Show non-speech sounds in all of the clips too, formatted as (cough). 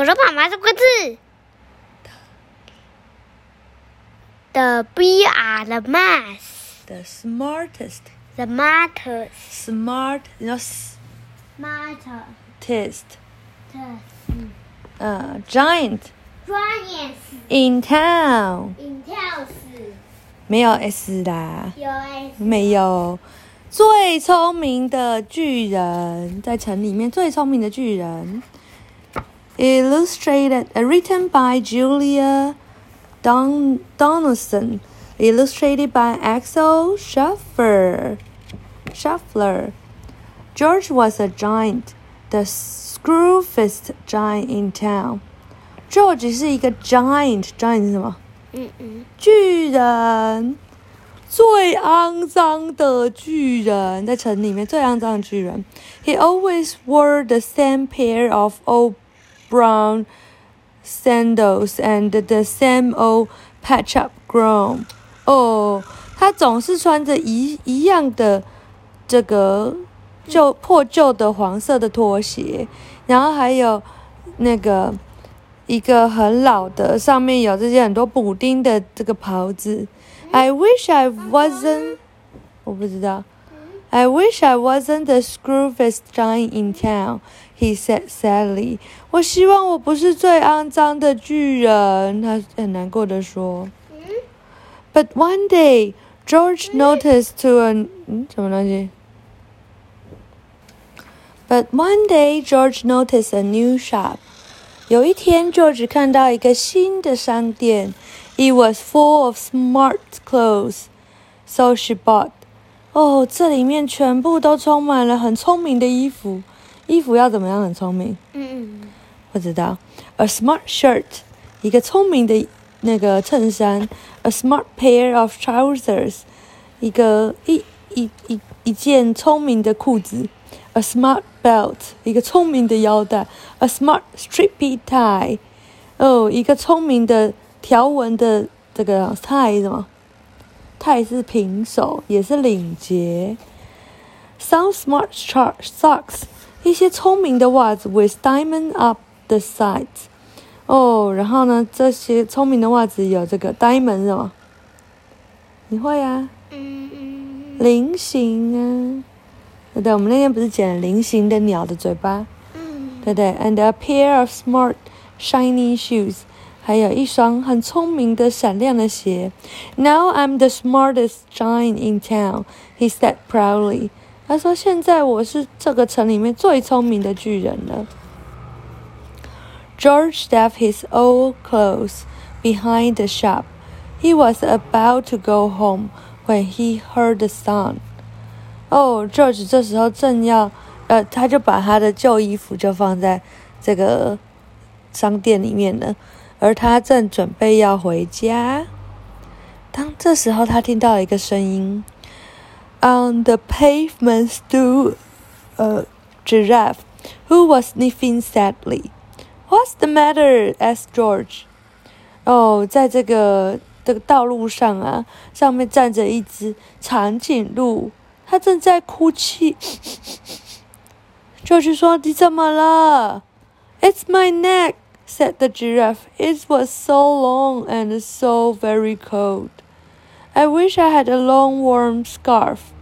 可是妈妈这个字，the B R the math The smartest, the matters smart, 你知道 matter smartest，the 呃，giant giants in town，in town 没有 s 啦，有 S 没有。最聪明的巨人，在城里面最聪明的巨人。illustrated, uh, written by Julia Don Donaldson, illustrated by Axel Scheffler. Scheffler. George was a giant, the screwfest giant in town. George 是一个 giant，giant 是什么？嗯嗯，巨人，最肮脏的巨人，在城里面最肮脏的巨人。He always wore the same pair of old brown sandals and the same old patch-up grown. 哦，他总是穿着一一样的这个旧破旧的黄色的拖鞋，然后还有那个一个很老的，上面有这些很多补丁的这个袍子。I wish I wasn't，我不知道。I wish I wasn't the screwfest giant in town, he said sadly. 我希望我不是最肮脏的巨人，他很难过的说。But one day, George noticed to a 嗯什么东西？But one day, George noticed a new shop. 有一天，George 看到一个新的商店，It was full of smart clothes, so she bought. 哦，这里面全部都充满了很聪明的衣服。衣服要怎么样很聪明？嗯嗯不知道。A smart shirt，一个聪明的那个衬衫。A smart pair of trousers，一个一一一一件聪明的裤子。A smart belt，一个聪明的腰带。A smart stripy tie，哦，一个聪明的条纹的这个 tie 什么？tie 是平手，也是领结。Some smart socks，一些聪明的袜子，with diamond up the sides。哦，然后呢，这些聪明的袜子有这个 diamond 是什么？你会啊？嗯嗯菱形啊，对对？我们那天不是剪了菱形的鸟的嘴巴，嗯对对？And a pair of smart shiny shoes，还有一双很聪明的闪亮的鞋。Now I'm the smartest giant in town，he said proudly。他说：“现在我是这个城里面最聪明的巨人了。” George left his old clothes behind the shop. He was about to go home when he heard the sound. 哦、g e o r g e 这时候正要，呃，他就把他的旧衣服就放在这个商店里面了， 而他正准备要回家。当这时候，他听到了一个声音：On the pavement stood a giraffe who was sniffing sadly. What's the matter? asked George. 哦，在这个这个道路上啊，上面站着一只长颈鹿，它正在哭泣。George 说：“你怎么了？” It's my neck, said the giraffe. It was so long and so very cold. I wish I had a long warm scarf.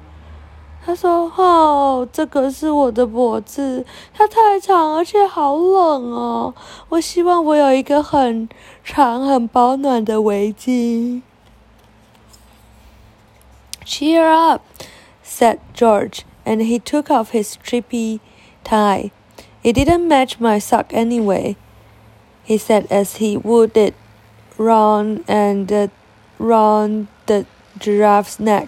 他说：“哦，这个是我的脖子，它太长，而且好冷哦。我希望我有一个很长、很保暖的围巾。” Cheer up, said George, and he took off his stripy tie. It didn't match my sock anyway, he said as he wound it round and uh, round the giraffe's neck.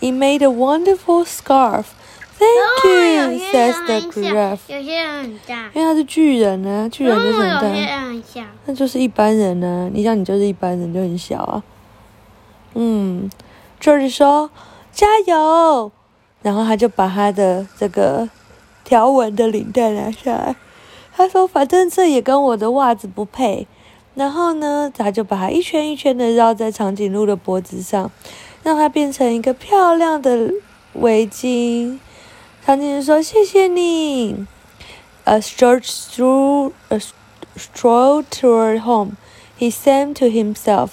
It made a wonderful scarf. Thank 哦 you, 有些 says 人 the 很小 giraffe. 有些人很大，因为他是巨人呢、巨人就是很大，哦有些人很小。那就是一般人呢、你想你就是一般人，就很小啊。嗯，George 说加油，然后他就把他的这个条纹的领带拿下来。 他说反正这也跟我的袜子不配。然后呢，他就把它一圈一圈的绕在长颈鹿的脖子上，让它变成一个漂亮的围巾。长颈鹿说：“谢谢你。” As George threw, as, strolled toward home, he sang to himself.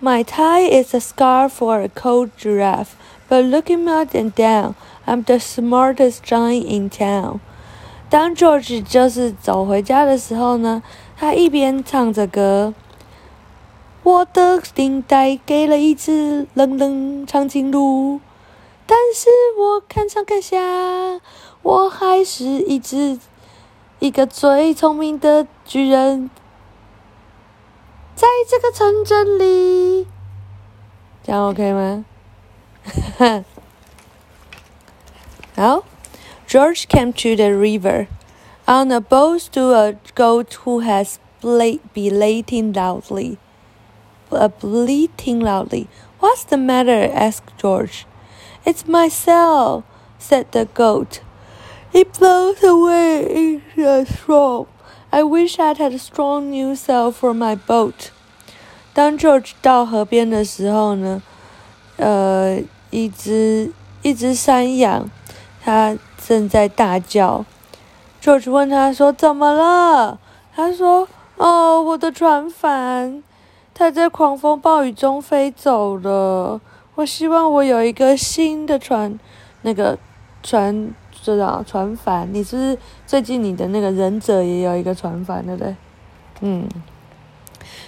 My tie is a scarf for a cold giraffe, but looking up and down, I'm the smartest giant in town. 当 George 就是走回家的时候呢，他一边唱着歌，我的领带给了一只冷冷长颈鹿，但是我看上看下，我还是一只一个最聪明的巨人，在这个城镇里，这样 OK 吗？(laughs) 好 ，George came to the river. On a boat stood a goat who has ble- bleating loudly. Uh, bleating loudly. What's the matter? asked George. It's myself, said the goat. It blows away in the storm. I wish I'd had a strong new sail for my boat. 当 George 到河边的时候呢，呃，一只一只山羊，它 正在大叫。George 问他说：“怎么了？”他说：“哦，我的船帆，它在狂风暴雨中飞走了。我希望我有一个新的船，那个船，知道船帆。你是最近你的那个忍者也有一个船帆，对不对？嗯。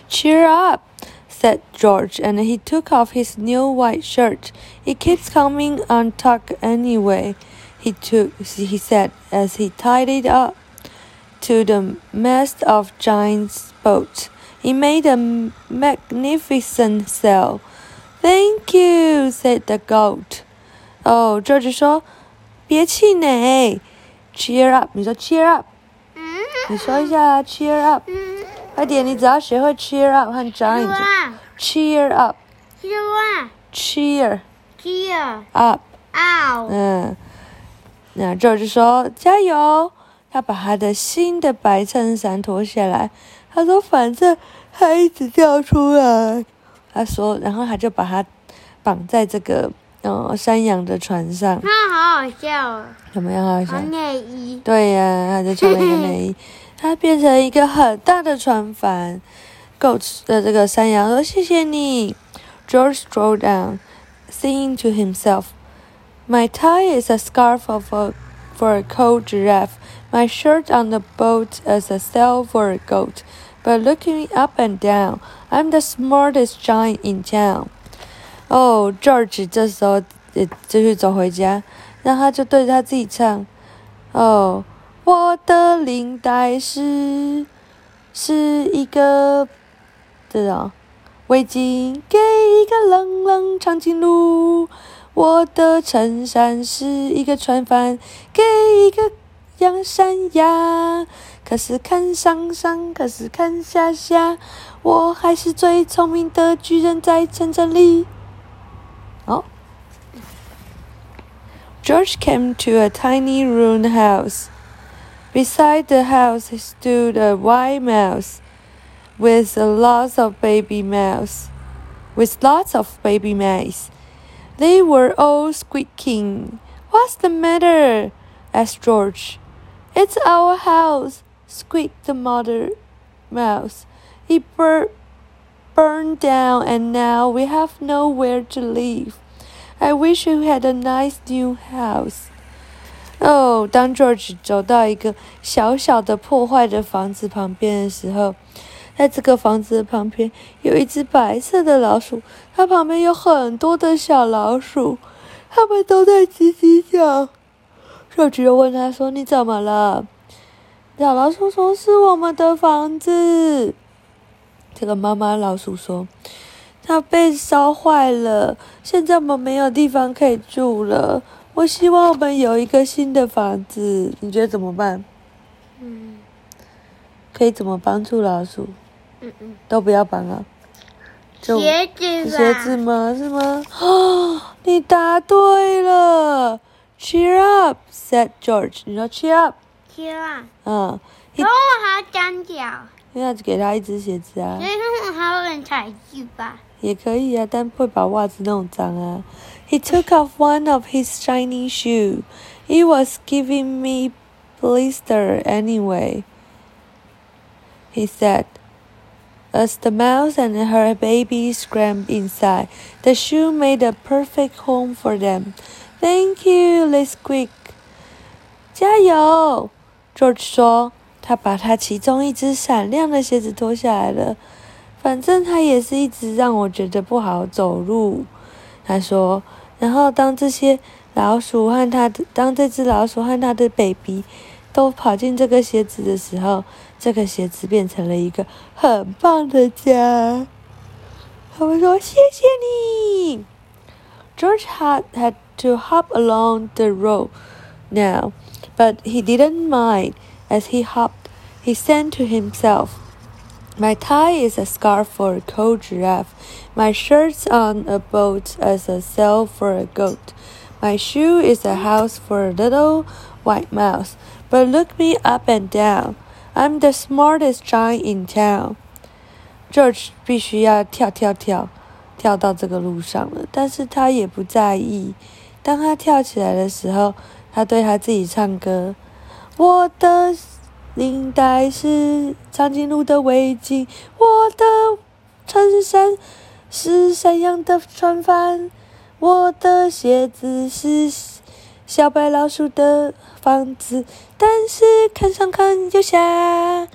Cheer up, said George, and he took off his new white shirt. It keeps coming untucked anyway. He took, he said as he tied it up to the mast of Giant's boat. He made a magnificent sail. Thank you, said the goat. Oh, George 说，别气馁，cheer up。你说 cheer up，嗯你说一下 cheer up，嗯，快点，你只要学会 cheer up 和 giant。哇， cheer up, 是哇， cheer 鸡儿， up。嗷，嗯， 那 George 说加油。他把他的新的白衬衫脱下来，他说反正他一直掉出来。他说，然后他就把它绑在这个呃山羊的船上，那好好笑哦，怎么样？好笑穿。内衣，对呀、他就穿了一个内衣，(laughs) 他变成一个很大的船帆。Goat 的这个山羊说：“谢谢你。” George strolled down, singing to himself, "My tie is a scarf of a, for a cold giraffe. My shirt on the boat is a sail for a goat. But looking up and down, I'm the smartest giant in town." 哦、g e o r g e 这时候也继续走回家，然后他就对着他自己唱。哦，我的领带是是一个这种围巾，给一个冷冷长颈鹿。 我的衬衫是一个船帆，给一个洋山羊。可是看上上，可是看下下，我还是最聪明的巨人，在城镇里。哦。George came to a tiny ruined house. Beside the house stood a white mouse with a lots of baby mouse with lots of baby mice. They were all squeaking. What's the matter? asked George. It's our house, squeaked the mother mouse. It bur- burned down and now we have nowhere to live. I wish you had a nice new house. 哦，当 George 走到一个小小的破坏的房子旁边的时候， 在这个房子的旁边有一只白色的老鼠，它旁边有很多的小老鼠，它们都在叽叽叫。George 就问他说：“你怎么了？”小老鼠说：“是我们的房子。”这个妈妈老鼠说：“它被烧坏了，现在我们没有地方可以住了。我希望我们有一个新的房子，你觉得怎么办？嗯可以怎么帮助老鼠？嗯嗯，都不要帮啊！就鞋子吧，鞋子吗？是吗？哦，你答对了。Cheer up, (gasps) said George。你说 cheer up，鞋啊，嗯，然后我还要长脚，因为要给他一只鞋子啊所，以我还有人踩去吧。也可以啊，但会把袜子弄脏啊。He took off one of his shiny shoe. It was giving me blister anyway. he said. As the mouse and her baby scrambled inside, the shoe made a perfect home for them. Thank you, they squeaked. 加油，George 说。他把他其中一只闪亮的鞋子脱下来了。反正他也是一直让我觉得不好走路。他说。然后当这些老鼠和他的，当这只老鼠和他的 baby 都跑进这个鞋子的时候，这个鞋子变成了一个很棒的家。他们说：“谢谢你。” George had had to hop along the road now, but he didn't mind. As he hopped, he said to himself, My tie is a scarf for a cold giraffe. My shirt's on a boat as a sail for a goat. My shoe is a house for a little white mouse. But look me up and down. I'm the smartest giant in town. George 必须要跳跳跳，跳到这个路上了，但是他也不在意。当他跳起来的时候，他对他自己唱歌：“我的。”领带是长颈鹿的围巾，我的衬衫是山羊的船帆，我的鞋子是小白老鼠的房子。但是看上看又下，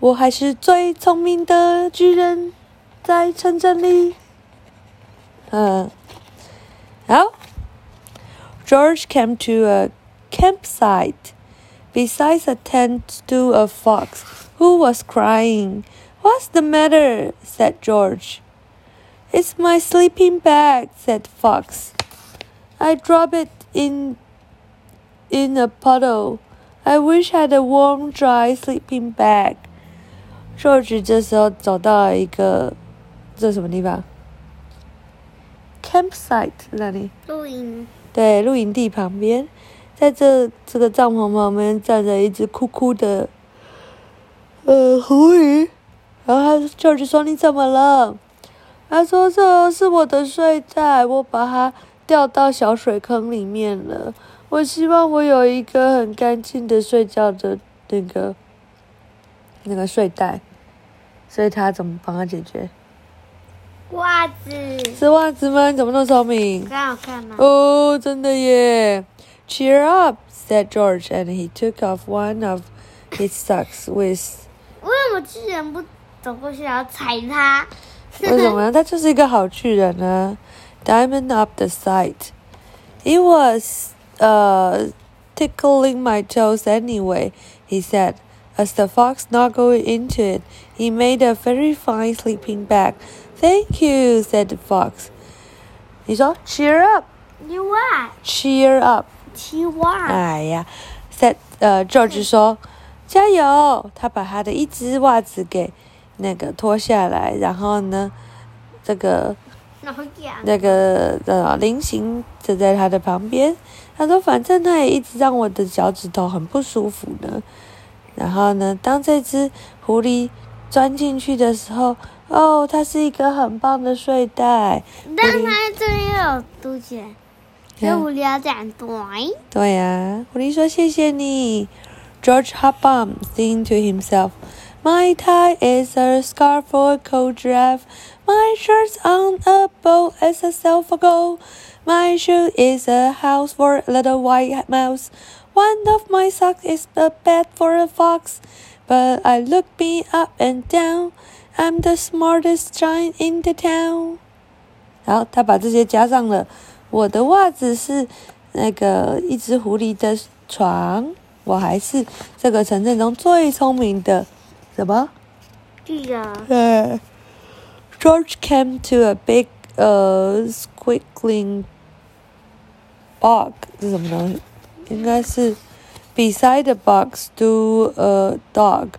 我还是最聪明的巨人，在城镇里。嗯，好。George came to a campsite. Besides a tent stood a fox, who was crying. What's the matter? said George. It's my sleeping bag, said Fox. I dropped it in in a puddle. I wish I had a warm, dry sleeping bag. George 这时候走到了一个这什么地方？campsite 那里？露营。对，露营地旁边。在这这个帐篷旁边站着一只哭哭的，呃，狐狸。然后他舅舅说：“你怎么了？”他说：“这是我的睡袋，我把它掉到小水坑里面了。我希望我有一个很干净的睡觉的那个那个睡袋。”所以他怎么帮他解决？袜子。是袜子吗？你怎么那么聪明？很好看吗？哦，真的耶。Cheer up, said George, and he took off one of his socks with. 为什么巨人不走过去然后踩他？(laughs) 为什么呢？他就是一个好巨人呢。Diamond up the side. It was uh tickling my toes anyway, he said. As the fox snuggled into it, he made a very fine sleeping bag. Thank you, said the fox. 你说 cheer up. You what? Cheer up. 期望。哎呀，said 呃，George 说加油。他把他的一只袜子给那个脱下来，然后呢，这个 那个呃菱形就在他的旁边。他说：“反正他也一直让我的脚趾头很不舒服呢。”然后呢，当这只狐狸钻进去的时候，哦，它是一个很棒的睡袋。但它这边有凸起。这狐狸要讲对。对呀，狐狸说谢谢你。George on, thinking to himself, My tie is a scarf for a cold giraffe. My shirt's on a boat as a sail for gold. My shoe is a house for a little white mouse. One of my socks is a bed for a fox. But I look me up and down. I'm the smartest giant in the town. 然后他把这些加上了。我的袜子是那个一只狐狸的床，我还是这个城镇中最聪明的， 什么？巨人。对。George came to a big, uh, squiggling bog，是什么东西？应该是 beside the bog stood a dog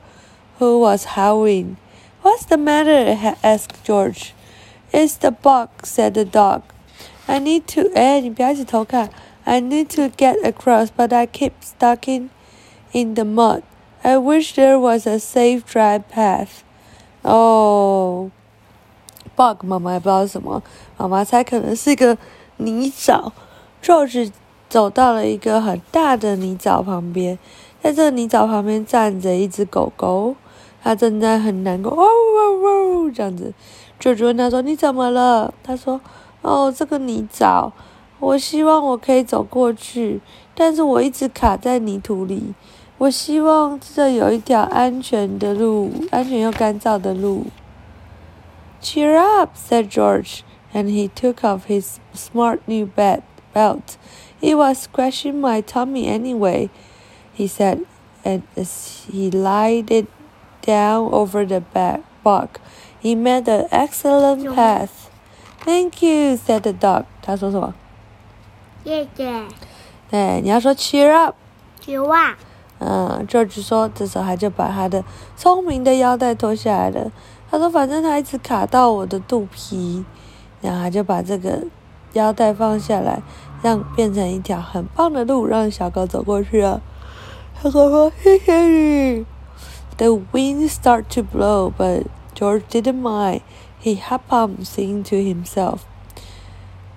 who was howling. What's the matter? asked George. It's the bog, said the dog. I need to 哎，你不要一直偷看。I need to get across, but I keep stuck in in the mud. I wish there was a safe dry path. Oh, bug 妈妈也不知道什么，妈妈猜可能是一个泥沼。George 走到了一个很大的泥沼旁边，在这个泥沼旁边站着一只狗狗。它正在很难过，哦哦哦，这样子。George 问他说：“你怎么了？”他说：“哦，这个泥沼，我希望我可以走过去，但是我一直卡在泥土里。我希望这有一条安全的路，安全又干燥的路。” Cheer up, said George, and he took off his smart new bed belt. It was scratching my tummy anyway, he said, and as he laid it down over the back bog. He made an excellent path. Thank you," said the dog. 他说什么？谢谢。对，你要说 cheer up。绝望。 嗯，George 说，这时候他就把他的聪明的腰带脱下来了。他说，反正他一直卡到我的肚皮，然后他就把这个腰带放下来，让变成一条很棒的路，让小狗走过去啊。小狗说：“谢谢你。” The wind start to blow, but George didn't mind. He hopped on, singing to himself.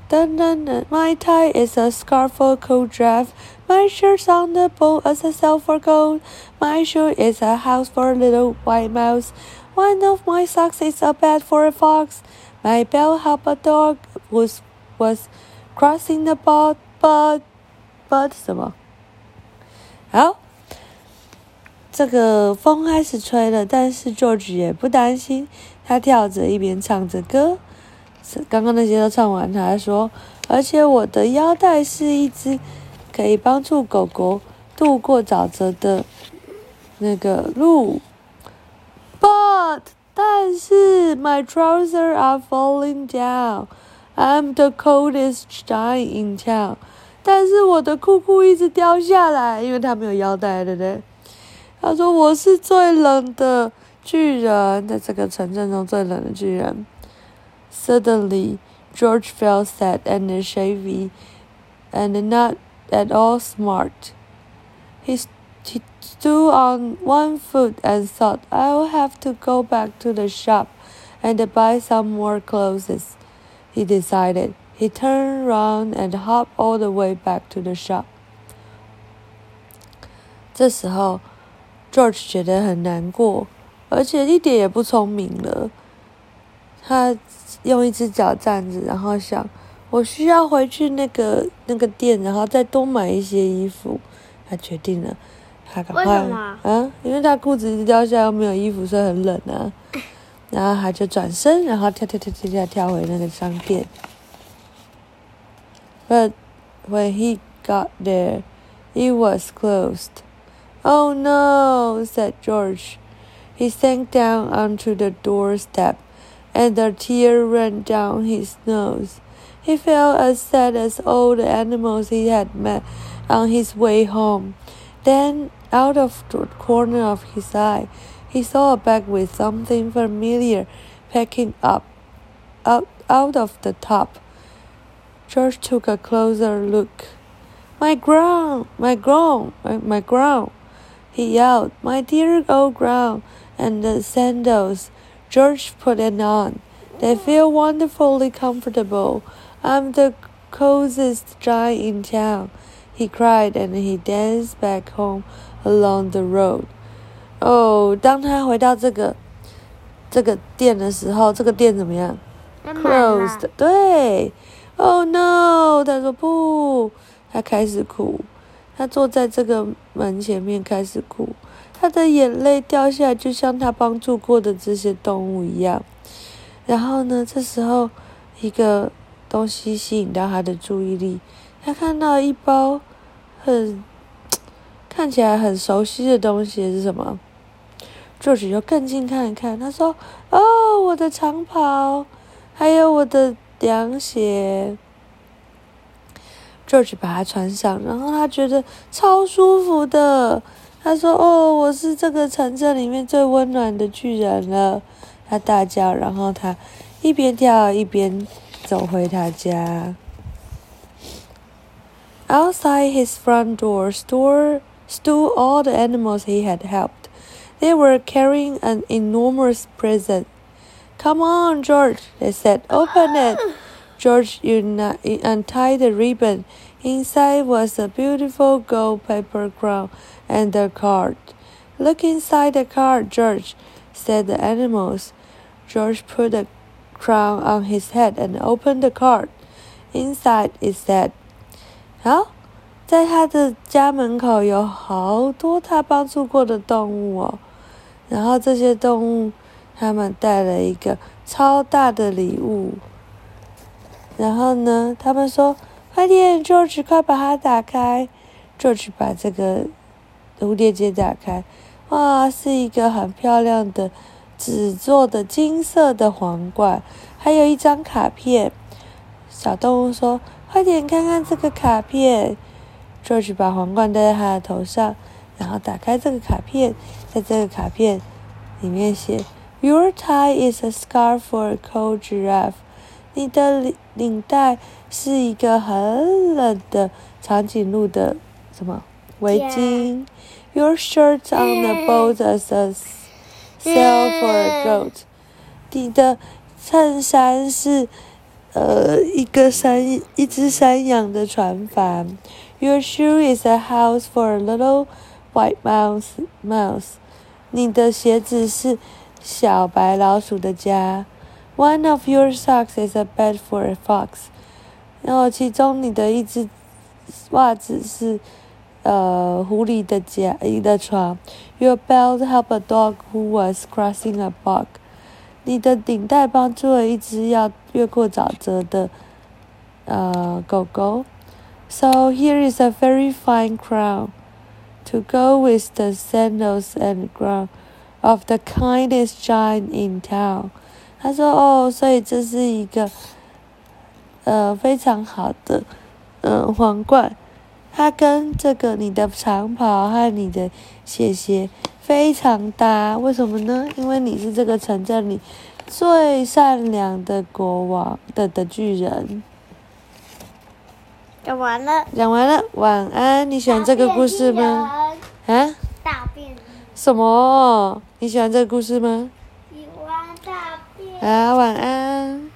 Dun dun dun, my tie is a scarf for cold draft. My shirt's on the boat as a sail for gold. My shoe is a house for a little white mouse. One of my socks is a bed for a fox. My bell help a dog was was crossing the boat, but but 什么？好。这个风开始吹了，但是 George 也不担心，他跳着一边唱着歌。 刚刚那些都唱完，他还说：“而且我的腰带是一只可以帮助狗狗渡过沼泽的那个路。” But 但是 My trousers are falling down. I'm the coldest guy in town. 但是我的裤裤一直掉下来，因为他没有腰带，对不对？他说：“我是最冷的巨人，在这个城镇中最冷的巨人。” Suddenly, George felt sad and shabby, and not at all smart. He, he stood on one foot and thought, "I'll have to go back to the shop and buy some more clothes." He decided. He turned round and hopped all the way back to the shop. 这时候。George 觉得很难过，而且一点也不聪明了。 他用一只脚站着，然后想：我需要回去那个那个店，然后再多买一些衣服。他决定了，他赶快啊，因为他裤子一直掉下来，又没有衣服，所以很冷啊。然后他就转身，然后跳跳跳跳跳跳回那个商店。But when he got there, it was closed. Oh no, said George. He sank down onto the doorstep, and a tear ran down his nose. He felt as sad as all the animals he had met on his way home. Then, out of the corner of his eye, he saw a bag with something familiar packing up out, out of the top. George took a closer look. My ground, my ground, my, my ground he yelled, My dear old ground and the sandals. George put it on. They feel wonderfully comfortable. I'm the coziest guy in town, he cried, and he danced back home along the road. 哦，当他回到这个这个店的时候，这个店怎么样？Closed。对。Oh no！他说不，他开始哭。他坐在这个门前面开始哭， 他的眼泪掉下来，就像他帮助过的这些动物一样。然后呢，这时候一个东西吸引到他的注意力，他看到一包很看起来很熟悉的东西是什么？George 就更近看一看，他说：“哦，我的长袍，还有我的凉鞋。” George 把它穿上，然后他觉得超舒服的。他说：“哦，我是这个城镇里面最温暖的巨人了。”他大叫，然后他一边跳一边走回他家。Outside his front door stood stood all the animals he had helped. They were carrying an enormous present. Come on, George, they said. Open it. (gasps) George untied the ribbon. Inside was a beautiful gold paper crown and a card. Look inside the card, George. said the animals. George put a crown on his head and opened the cart. Inside it said, 好，在他的家门口有好多他帮助过的动物哦。然后这些动物，他们带了一个超大的礼物。然后呢，他们说：“快点，George，快把它打开。”George 把这个 蝴蝶结打开，哇，是一个很漂亮的纸做的金色的皇冠，还有一张卡片。小动物说：“快点看看这个卡片。”George 把皇冠戴在他的头上。然后打开这个卡片，在这个卡片里面写：“Your tie is a scarf for a cold giraffe。”你的领领带是一个很冷的长颈鹿的什么围巾 ？Your shirt on the boat is a sail for a goat。你的衬衫是呃一个山一只山羊的船帆。Your shoe is a house for a little White mouse, mouse，你的鞋子是小白老鼠的家。One of your socks is a bed for a fox，然后其中你的一只袜子是 呃狐狸的家一的床。Your belt helped a dog who was crossing a bog，你的顶带帮助了一只要越过沼泽的呃狗狗。So here is a very fine crown to go with the sandals and crown of the kindest giant in town。他说：“哦，所以这是一个呃非常好的嗯皇冠， 它跟这个你的长袍和你的鞋鞋非常搭。为什么呢？因为你是这个城镇里最善良的国王的的巨人。”讲完了。讲完了，晚安。你喜欢这个故事吗？啊？大便。什么？你喜欢这个故事吗？喜欢大便。啊，晚安。